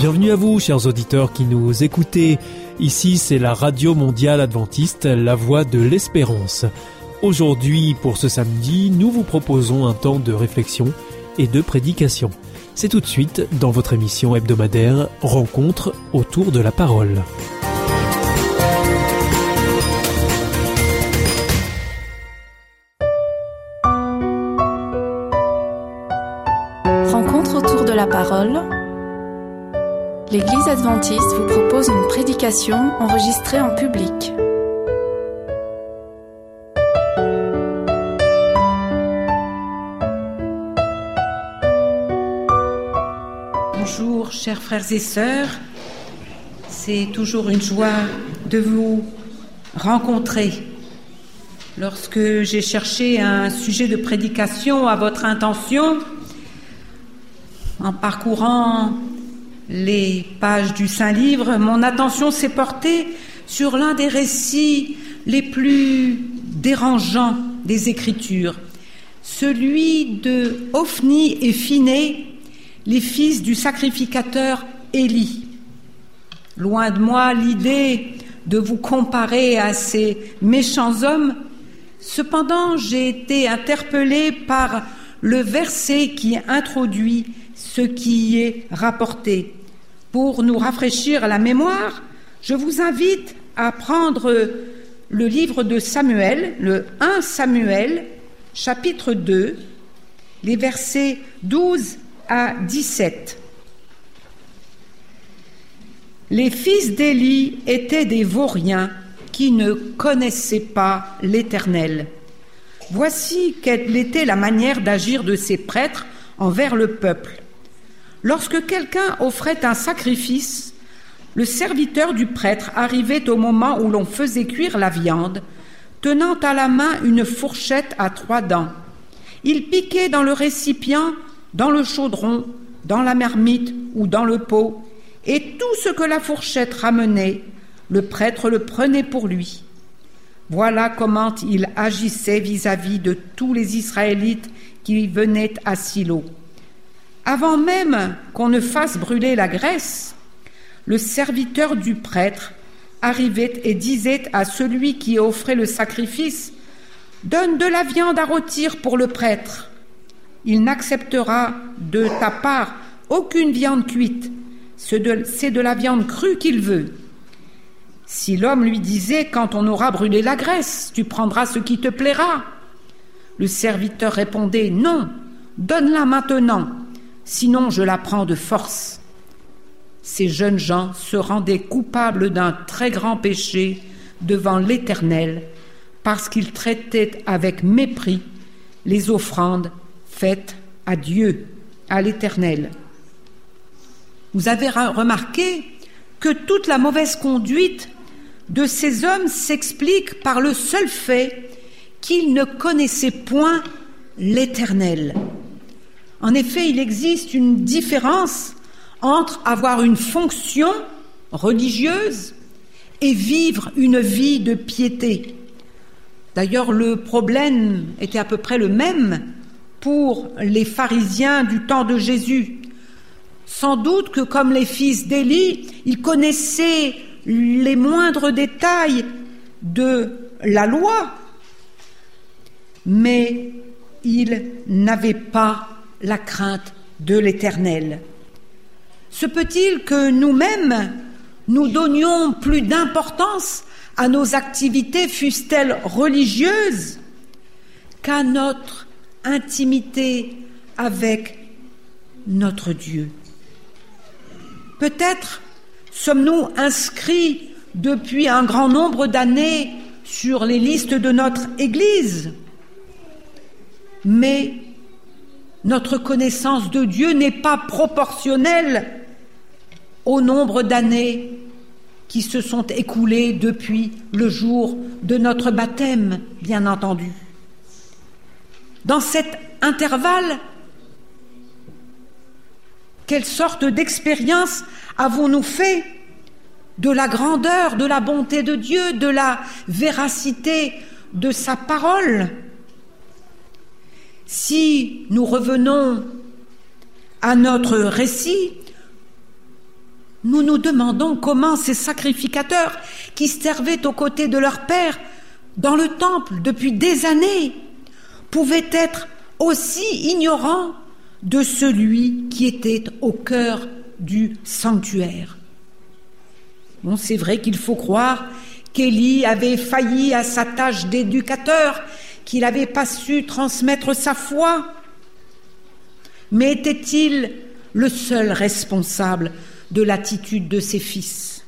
Bienvenue à vous, chers auditeurs qui nous écoutez. Ici, c'est la Radio Mondiale Adventiste, la voix de l'espérance. Aujourd'hui, pour ce samedi, nous vous proposons un temps de réflexion et de prédication. C'est tout de suite dans votre émission hebdomadaire Rencontre autour de la parole. Rencontre autour de la parole. L'Église adventiste vous propose une prédication enregistrée en public. Bonjour chers frères et sœurs, c'est toujours une joie de vous rencontrer. Lorsque j'ai cherché un sujet de prédication à votre intention, en parcourant les pages du Saint-Livre, mon attention s'est portée sur l'un des récits les plus dérangeants des Écritures, celui de Ophni et Phiné, les fils du sacrificateur Élie. Loin de moi l'idée de vous comparer à ces méchants hommes, cependant j'ai été interpellée par le verset qui introduit ce qui y est rapporté. Pour nous rafraîchir la mémoire, je vous invite à prendre le livre de Samuel, le 1 Samuel, chapitre 2, les versets 12 à 17. Les fils d'Élie étaient des vauriens qui ne connaissaient pas l'Éternel. Voici quelle était la manière d'agir de ces prêtres envers le peuple. Lorsque quelqu'un offrait un sacrifice, le serviteur du prêtre arrivait au moment où l'on faisait cuire la viande, tenant à la main une fourchette à trois dents. Il piquait dans le récipient dans le chaudron, dans la marmite ou dans le pot, et tout ce que la fourchette ramenait, le prêtre le prenait pour lui. Voilà comment il agissait vis-à-vis de tous les Israélites qui venaient à Silo. Avant même qu'on ne fasse brûler la graisse, le serviteur du prêtre arrivait et disait à celui qui offrait le sacrifice Donne de la viande à rôtir pour le prêtre il n'acceptera de ta part aucune viande cuite, c'est de, la viande crue qu'il veut. Si l'homme lui disait, quand on aura brûlé la graisse, tu prendras ce qui te plaira, le serviteur répondait, non, donne-la maintenant, sinon je la prends de force. Ces jeunes gens se rendaient coupables d'un très grand péché devant l'Éternel, parce qu'ils traitaient avec mépris les offrandes faite à Dieu, à l'Éternel. Vous avez remarqué que toute la mauvaise conduite de ces hommes s'explique par le seul fait qu'ils ne connaissaient point l'Éternel. En effet, il existe une différence entre avoir une fonction religieuse et vivre une vie de piété. D'ailleurs, le problème était à peu près le même pour les pharisiens du temps de Jésus. Sans doute que comme les fils d'Élie, ils connaissaient les moindres détails de la loi, mais ils n'avaient pas la crainte de l'Éternel. Se peut-il que nous-mêmes, nous donnions plus d'importance à nos activités, fussent-elles religieuses, qu'à notre intimité avec notre Dieu? Peut-être sommes-nous inscrits depuis un grand nombre d'années sur les listes de notre Église, mais notre connaissance de Dieu n'est pas proportionnelle au nombre d'années qui se sont écoulées depuis le jour de notre baptême, bien entendu. Dans cet intervalle, quelle sorte d'expérience avons-nous fait de la grandeur, de la bonté de Dieu, de la véracité de sa parole? Si nous revenons à notre récit, nous nous demandons comment ces sacrificateurs qui servaient aux côtés de leur Père dans le temple depuis des années pouvaient être aussi ignorants de celui qui était au cœur du sanctuaire. Bon, c'est vrai qu'il faut croire qu'Élie avait failli à sa tâche d'éducateur, qu'il n'avait pas su transmettre sa foi. Mais était-il le seul responsable de l'attitude de ses fils?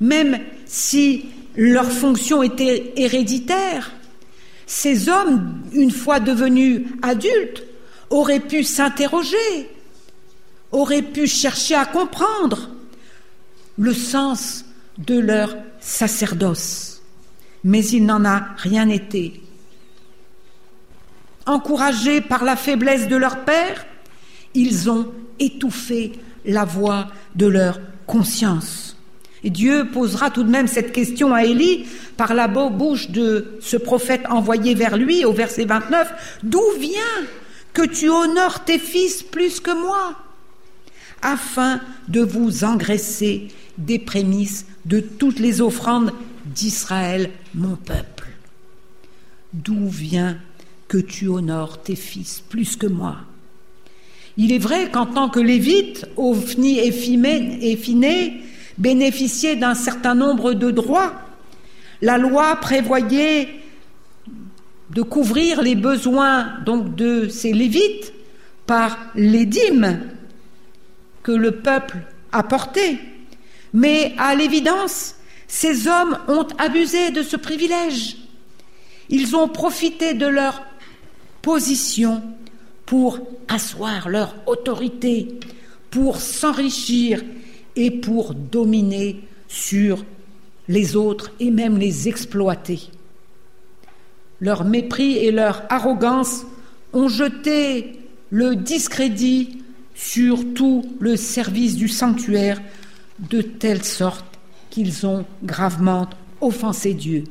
Même si leur fonction était héréditaire, ces hommes, une fois devenus adultes, auraient pu s'interroger, auraient pu chercher à comprendre le sens de leur sacerdoce. Mais il n'en a rien été. Encouragés par la faiblesse de leur père, ils ont étouffé la voix de leur conscience. Et Dieu posera tout de même cette question à Élie par la bouche de ce prophète envoyé vers lui au verset 29. D'où vient que tu honores tes fils plus que moi? Afin de vous engraisser des prémices de toutes les offrandes d'Israël, mon peuple. D'où vient que tu honores tes fils plus que moi? Il est vrai qu'en tant que lévite, Ophni et Phiné bénéficiaient d'un certain nombre de droits. La loi prévoyait de couvrir les besoins donc de ces lévites par les dîmes que le peuple apportait. Mais à l'évidence, ces hommes ont abusé de ce privilège. Ils ont profité de leur position pour asseoir leur autorité, pour s'enrichir et pour dominer sur les autres et même les exploiter. Leur mépris et leur arrogance ont jeté le discrédit sur tout le service du sanctuaire de telle sorte qu'ils ont gravement offensé Dieu.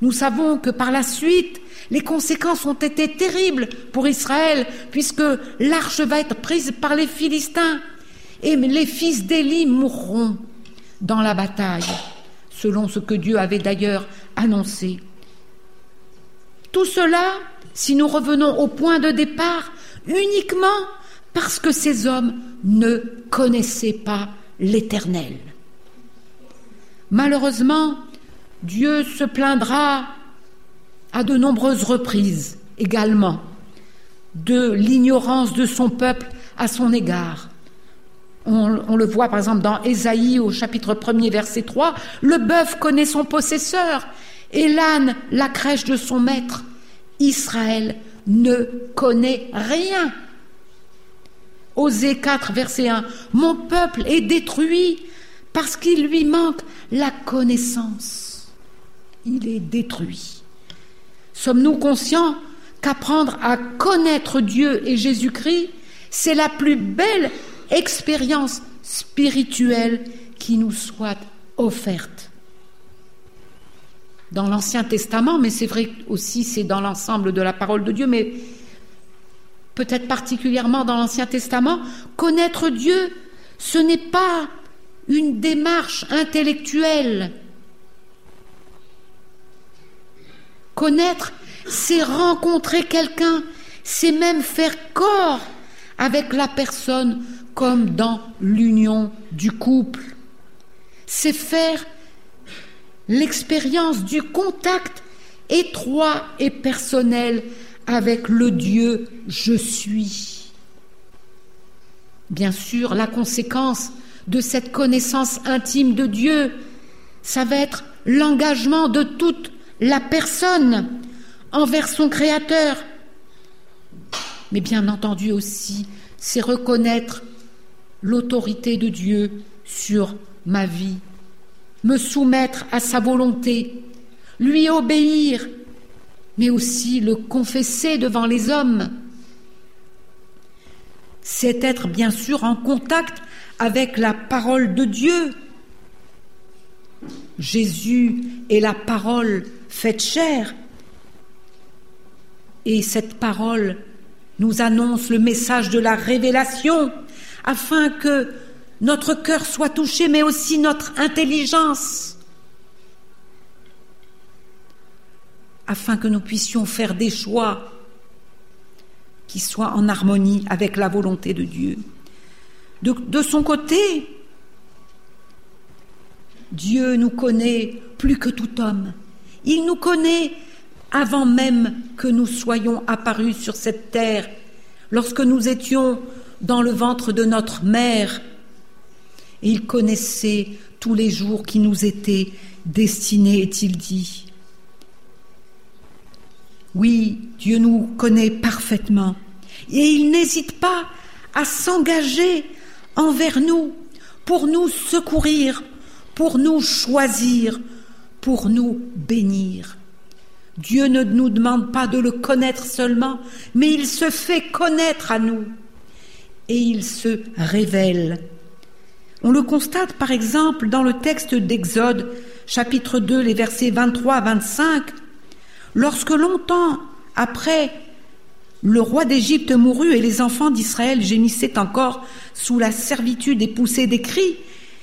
Nous savons que par la suite, les conséquences ont été terribles pour Israël, puisque l'arche va être prise par les Philistins, et les fils d'Élie mourront dans la bataille, selon ce que Dieu avait d'ailleurs annoncé. Tout cela, si nous revenons au point de départ, uniquement parce que ces hommes ne connaissaient pas l'Éternel. Malheureusement, Dieu se plaindra à de nombreuses reprises également de l'ignorance de son peuple à son égard. On, le voit par exemple dans Ésaïe au chapitre 1er verset 3, le bœuf connaît son possesseur et l'âne la crèche de son maître. Israël ne connaît rien Osée 4, verset 1. Mon peuple est détruit parce qu'il lui manque la connaissance. Il est détruit. Sommes-nous conscients qu'apprendre à connaître Dieu et Jésus-Christ, c'est la plus belle expérience spirituelle qui nous soit offerte? Dans l'Ancien Testament, mais c'est vrai aussi, c'est dans l'ensemble de la parole de Dieu, mais peut-être particulièrement dans l'Ancien Testament, connaître Dieu, ce n'est pas une démarche intellectuelle. Connaître, c'est rencontrer quelqu'un, c'est même faire corps avec la personne comme dans l'union du couple. C'est faire l'expérience du contact étroit et personnel avec le Dieu je suis. Bien sûr, la conséquence de cette connaissance intime de Dieu, ça va être l'engagement de toute la personne envers son Créateur. Mais bien entendu aussi, c'est reconnaître l'autorité de Dieu sur ma vie, me soumettre à sa volonté, lui obéir mais aussi le confesser devant les hommes. C'est être bien sûr en contact avec la parole de Dieu. Jésus est la parole faite chair. Et cette parole nous annonce le message de la révélation afin que notre cœur soit touché, mais aussi notre intelligence, afin que nous puissions faire des choix qui soient en harmonie avec la volonté de Dieu. De, son côté, Dieu nous connaît plus que tout homme. Il nous connaît avant même que nous soyons apparus sur cette terre, lorsque nous étions dans le ventre de notre mère. Et il connaissait tous les jours qui nous étaient destinés, est-il dit. Oui, Dieu nous connaît parfaitement et il n'hésite pas à s'engager envers nous pour nous secourir, pour nous choisir, pour nous bénir. Dieu ne nous demande pas de le connaître seulement, mais il se fait connaître à nous et il se révèle. On le constate par exemple dans le texte d'Exode, chapitre 2, les versets 23 à 25, lorsque longtemps après le roi d'Égypte mourut et les enfants d'Israël gémissaient encore sous la servitude et poussaient des cris,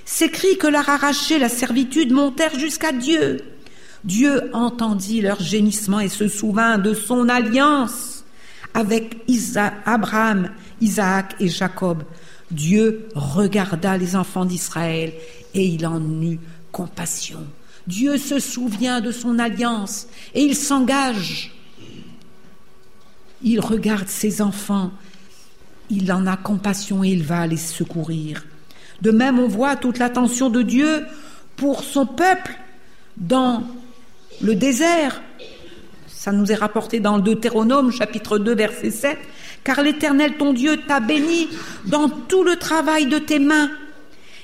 ces cris que leur arrachait la servitude montèrent jusqu'à Dieu. Dieu entendit leurs gémissements et se souvint de son alliance avec Abraham, Isaac et Jacob. Dieu regarda les enfants d'Israël et il en eut compassion. Dieu se souvient de son alliance et il s'engage. Il regarde ses enfants, il en a compassion et il va les secourir. De même, on voit toute l'attention de Dieu pour son peuple dans le désert. Ça nous est rapporté dans le Deutéronome chapitre 2 verset 7. Car l'Éternel ton Dieu t'a béni dans tout le travail de tes mains.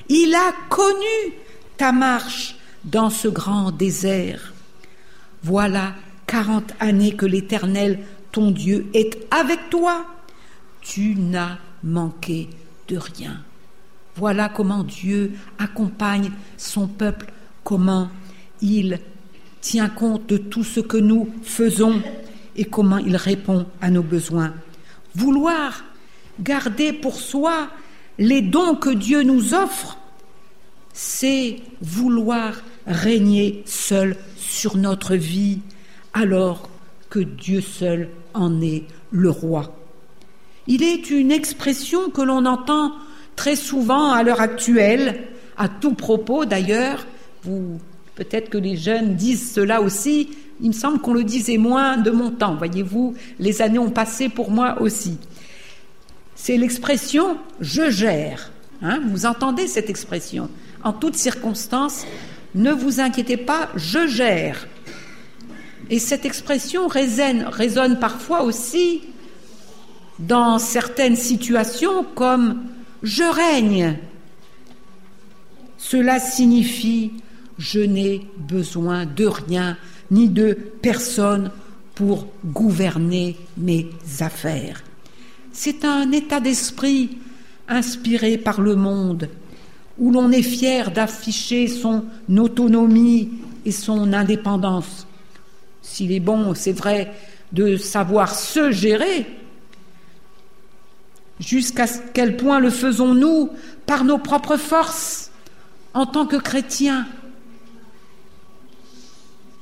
Il a connu ta marche dans ce grand désert. Voilà quarante années que l'Éternel ton Dieu est avec toi. Tu n'as manqué de rien. Voilà comment Dieu accompagne son peuple, comment il tient compte de tout ce que nous faisons et comment il répond à nos besoins. Vouloir garder pour soi les dons que Dieu nous offre, c'est vouloir régner seul sur notre vie, alors que Dieu seul en est le roi. Il est une expression que l'on entend très souvent à l'heure actuelle, à tout propos d'ailleurs. Vous, peut-être que les jeunes disent cela aussi. Il me semble qu'on le disait moins de mon temps. Voyez-vous, les années ont passé pour moi aussi. C'est l'expression je gère. Hein, vous entendez cette expression En toutes circonstances, ne vous inquiétez pas, je gère. Et cette expression résonne, parfois aussi dans certaines situations comme je règne. Cela signifie je n'ai besoin de rien ni de personne pour gouverner mes affaires. C'est un état d'esprit inspiré par le monde où l'on est fier d'afficher son autonomie et son indépendance. S'il est bon, c'est vrai, de savoir se gérer, jusqu'à quel point le faisons-nous par nos propres forces en tant que chrétiens?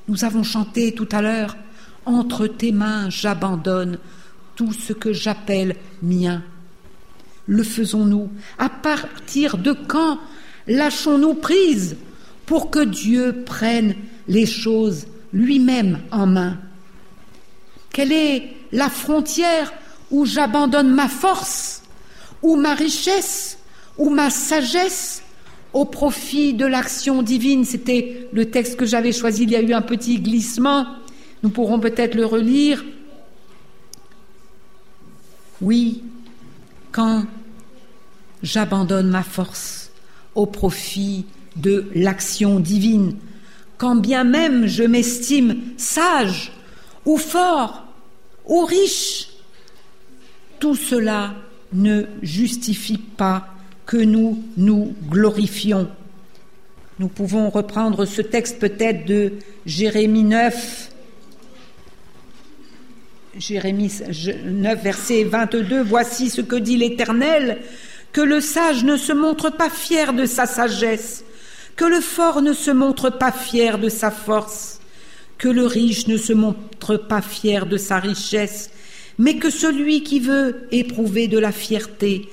Nous avons chanté tout à l'heure, Entre tes mains j'abandonne tout ce que j'appelle mien. Le faisons-nous À partir de quand lâchons-nous prise pour que Dieu prenne les choses lui-même en main? Quelle est la frontière où j'abandonne ma force, ou ma richesse, ou ma sagesse au profit de l'action divine? C'était le texte que j'avais choisi, il y a eu un petit glissement, nous pourrons peut-être le relire. Oui, quand j'abandonne ma force au profit de l'action divine, quand bien même je m'estime sage ou fort ou riche, tout cela ne justifie pas que nous nous glorifions. Nous pouvons reprendre ce texte peut-être de Jérémie 9, Jérémie 9, verset 22, Voici ce que dit l'Éternel, que le sage ne se montre pas fier de sa sagesse, que le fort ne se montre pas fier de sa force, que le riche ne se montre pas fier de sa richesse, mais que celui qui veut éprouver de la fierté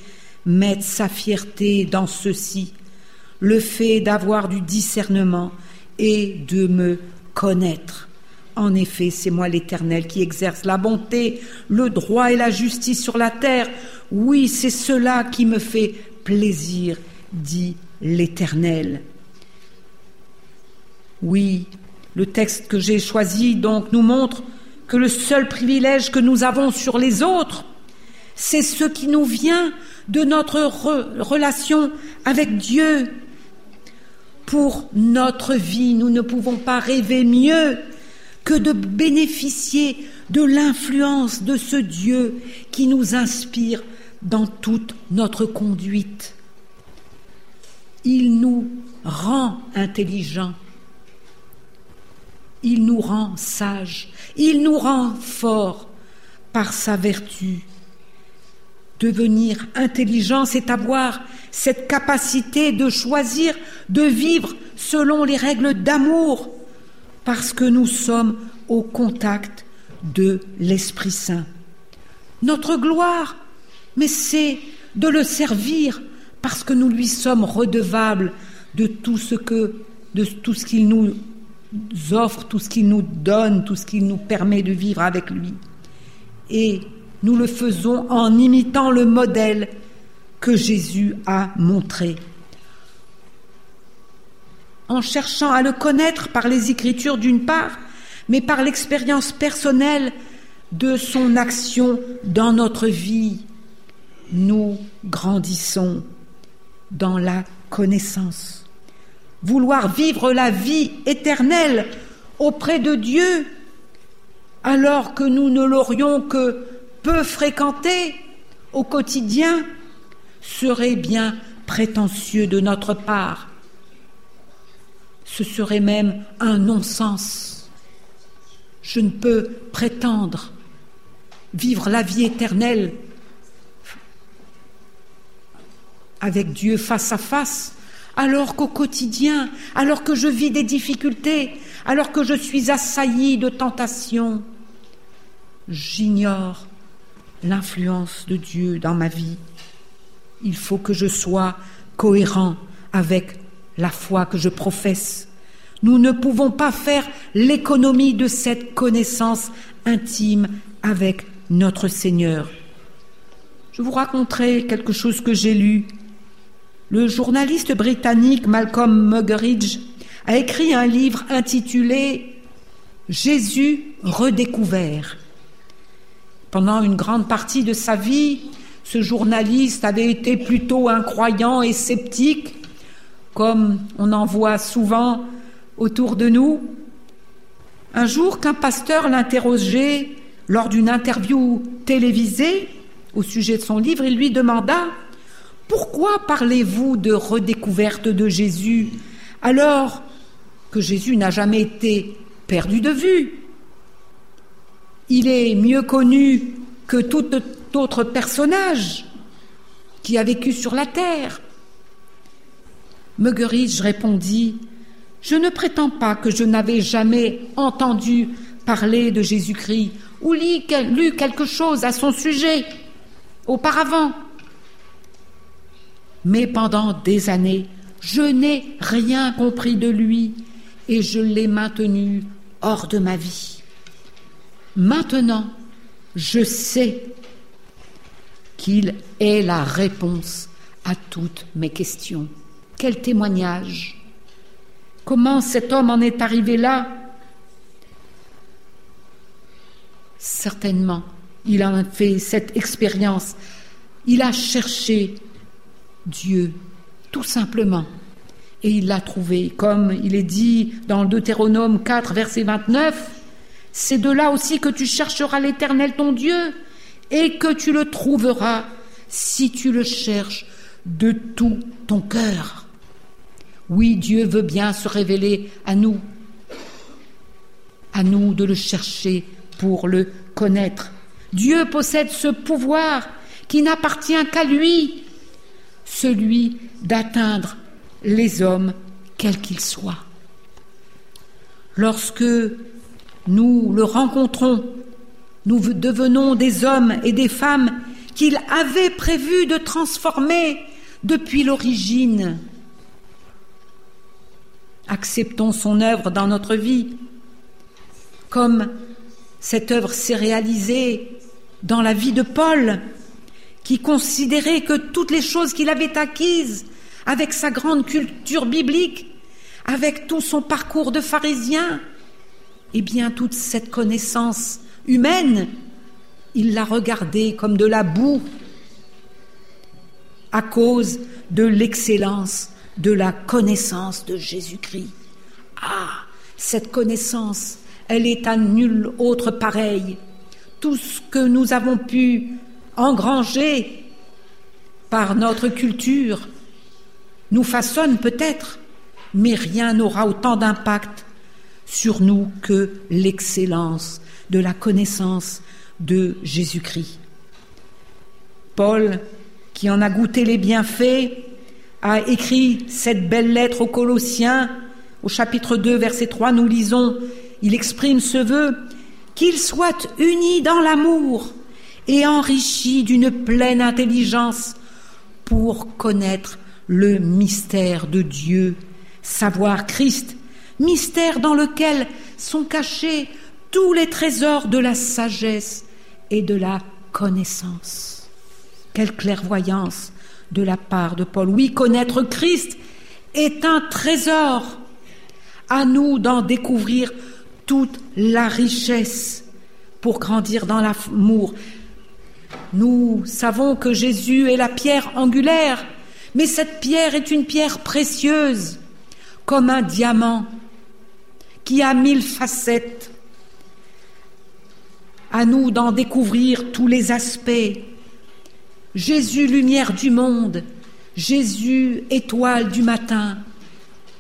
mette sa fierté dans ceci, le fait d'avoir du discernement et de me connaître. En effet, c'est moi l'Éternel qui exerce la bonté, le droit et la justice sur la terre. Oui, c'est cela qui me fait plaisir, dit l'Éternel. Oui, le texte que j'ai choisi donc nous montre que le seul privilège que nous avons sur les autres, c'est ce qui nous vient de notre relation avec Dieu. Pour notre vie, nous ne pouvons pas rêver mieux que de bénéficier de l'influence de ce Dieu qui nous inspire dans toute notre conduite. Il nous rend intelligents il nous rend sages, il nous rend forts par sa vertu. Devenir intelligent, c'est avoir cette capacité de choisir, de vivre selon les règles d'amour, parce que nous sommes au contact de l'Esprit Saint. Notre gloire, mais c'est de le servir, parce que nous lui sommes redevables de tout ce de tout ce qu'il nous offre, tout ce qu'il nous donne, tout ce qu'il nous permet de vivre avec lui. Et nous le faisons en imitant le modèle que Jésus a montré. En cherchant à le connaître par les Écritures d'une part, mais par l'expérience personnelle de son action dans notre vie, nous grandissons dans la connaissance vouloir vivre la vie éternelle auprès de Dieu, alors que nous ne l'aurions que peu fréquenté au quotidien, serait bien prétentieux de notre part. Ce serait même un non-sens. Je ne peux prétendre vivre la vie éternelle avec Dieu face à face alors qu'au quotidien, alors que je vis des difficultés, alors que je suis assailli de tentations, j'ignore l'influence de Dieu dans ma vie. Il faut que je sois cohérent avec la foi que je professe. Nous ne pouvons pas faire l'économie de cette connaissance intime avec notre Seigneur. Je vous raconterai quelque chose que j'ai lu le journaliste britannique Malcolm Muggeridge a écrit un livre intitulé Jésus redécouvert. Pendant une grande partie de sa vie, ce journaliste avait été plutôt incroyant et sceptique, comme on en voit souvent autour de nous. Un jour qu'un pasteur l'interrogeait lors d'une interview télévisée au sujet de son livre, il lui demanda pourquoi parlez-vous de redécouverte de Jésus alors que Jésus n'a jamais été perdu de vue? Il est mieux connu que tout autre personnage qui a vécu sur la terre. Muggeridge répondit Je ne prétends pas que je n'avais jamais entendu parler de Jésus-Christ ou lu quelque chose à son sujet auparavant mais pendant des années, je n'ai rien compris de lui et je l'ai maintenu hors de ma vie. Maintenant, je sais qu'il est la réponse à toutes mes questions. Quel témoignage Comment cet homme en est arrivé là? Certainement, il a fait cette expérience. Il a cherché Dieu, tout simplement. Et il l'a trouvé, comme il est dit dans Deutéronome 4, verset 29, c'est de là aussi que tu chercheras l'Éternel ton Dieu, et que tu le trouveras si tu le cherches de tout ton cœur. Oui, Dieu veut bien se révéler à nous, à nous de le chercher pour le connaître. Dieu possède ce pouvoir qui n'appartient qu'à lui celui d'atteindre les hommes, quels qu'ils soient. Lorsque nous le rencontrons, nous devenons des hommes et des femmes qu'il avait prévu de transformer depuis l'origine. Acceptons son œuvre dans notre vie, comme cette œuvre s'est réalisée dans la vie de Paul, qui considérait que toutes les choses qu'il avait acquises avec sa grande culture biblique, avec tout son parcours de pharisien, eh bien toute cette connaissance humaine, il l'a regardée comme de la boue à cause de l'excellence de la connaissance de Jésus-Christ. Ah, cette connaissance, elle est à nul autre pareille. Tout ce que nous avons pu engranger par notre culture nous façonne peut-être, mais rien n'aura autant d'impact sur nous que l'excellence de la connaissance de Jésus-Christ. Paul, qui en a goûté les bienfaits, a écrit cette belle lettre aux Colossiens. Au chapitre 2, verset 3, nous lisons, il exprime ce vœu, qu'ils soient unis dans l'amour et enrichis d'une pleine intelligence pour connaître le mystère de Dieu, savoir Christ, mystère dans lequel sont cachés tous les trésors de la sagesse et de la connaissance. Quelle clairvoyance de la part de Paul. Oui, connaître Christ est un trésor. À nous d'en découvrir toute la richesse pour grandir dans l'amour. Nous savons que Jésus est la pierre angulaire, mais cette pierre est une pierre précieuse, comme un diamant qui a mille facettes. À nous d'en découvrir tous les aspects. Jésus, lumière du monde, Jésus, étoile du matin,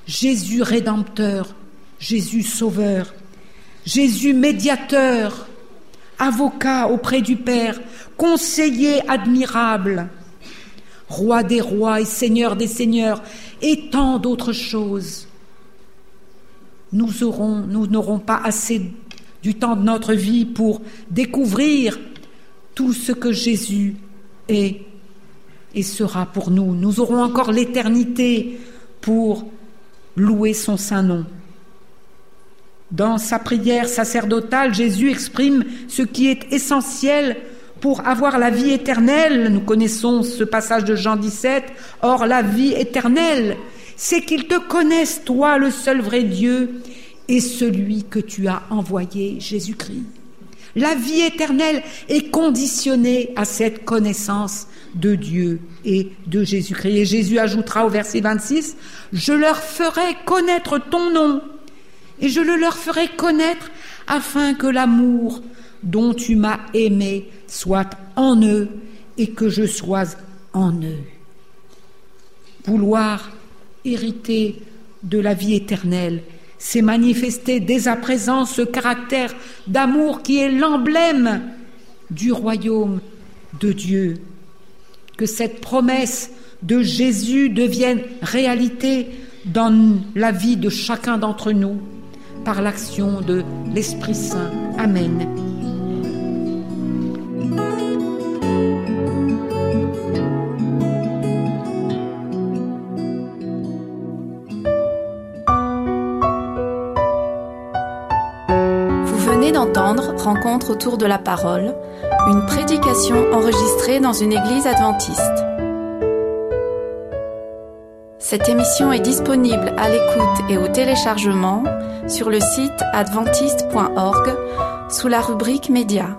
Jésus, rédempteur, Jésus, sauveur, Jésus, médiateur, avocat auprès du Père, conseiller admirable, roi des rois et seigneur des seigneurs, et tant d'autres choses. Nous aurons, nous n'aurons pas assez du temps de notre vie pour découvrir tout ce que Jésus et sera pour nous. Nous aurons encore l'éternité pour louer son saint nom. Dans sa prière sacerdotale, Jésus exprime ce qui est essentiel pour avoir la vie éternelle. Nous connaissons ce passage de Jean 17. Or, la vie éternelle, c'est qu'ils te connaissent, toi, le seul vrai Dieu, et celui que tu as envoyé, Jésus-Christ. La vie éternelle est conditionnée à cette connaissance de Dieu et de Jésus-Christ. Et Jésus ajoutera au verset 26, Je leur ferai connaître ton nom, et je le leur ferai connaître afin que l'amour dont tu m'as aimé soit en eux et que je sois en eux. Vouloir hérité de la vie éternelle. C'est manifester dès à présent ce caractère d'amour qui est l'emblème du royaume de Dieu. Que cette promesse de Jésus devienne réalité dans la vie de chacun d'entre nous par l'action de l'Esprit Saint. Amen. Rencontre autour de la parole, une prédication enregistrée dans une église adventiste. Cette émission est disponible à l'écoute et au téléchargement sur le site adventiste.org sous la rubrique Médias.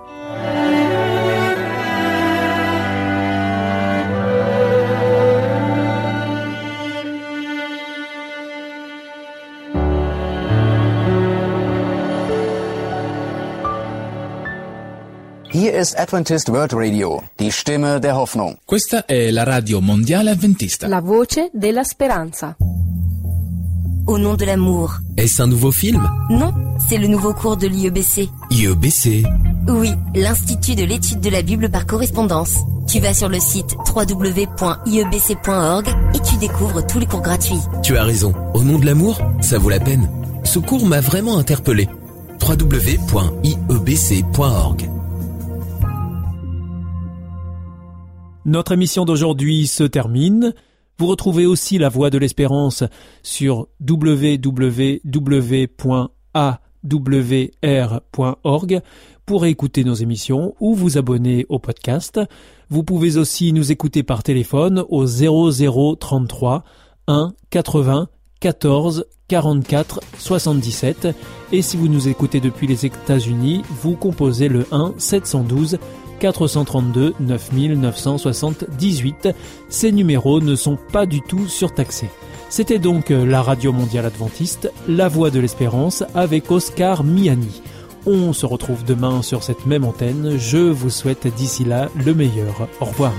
Ist Adventist World Radio, die Stimme der Hoffnung. Questa è la radio mondiale adventista. La voce della speranza. Au nom de l'amour. Est-ce un nouveau film? Non, c'est le nouveau cours de l'IEBC. IEBC Oui, l'Institut de l'étude de la Bible par correspondance. Tu vas sur le site www.iebc.org et tu découvres tous les cours gratuits. Tu as raison. Au nom de l'amour, ça vaut la peine. Ce cours m'a vraiment interpellé. www.iebc.org Notre émission d'aujourd'hui se termine. Vous retrouvez aussi la voix de l'espérance sur www.awr.org pour écouter nos émissions ou vous abonner au podcast. Vous pouvez aussi nous écouter par téléphone au 0033 1 80 14 44 77 et si vous nous écoutez depuis les États-Unis, vous composez le 1 712 432 9978. Ces numéros ne sont pas du tout surtaxés. C'était donc la Radio Mondiale Adventiste, La Voix de l'Espérance avec Oscar Miani. On se retrouve demain sur cette même antenne. Je vous souhaite d'ici là le meilleur. Au revoir.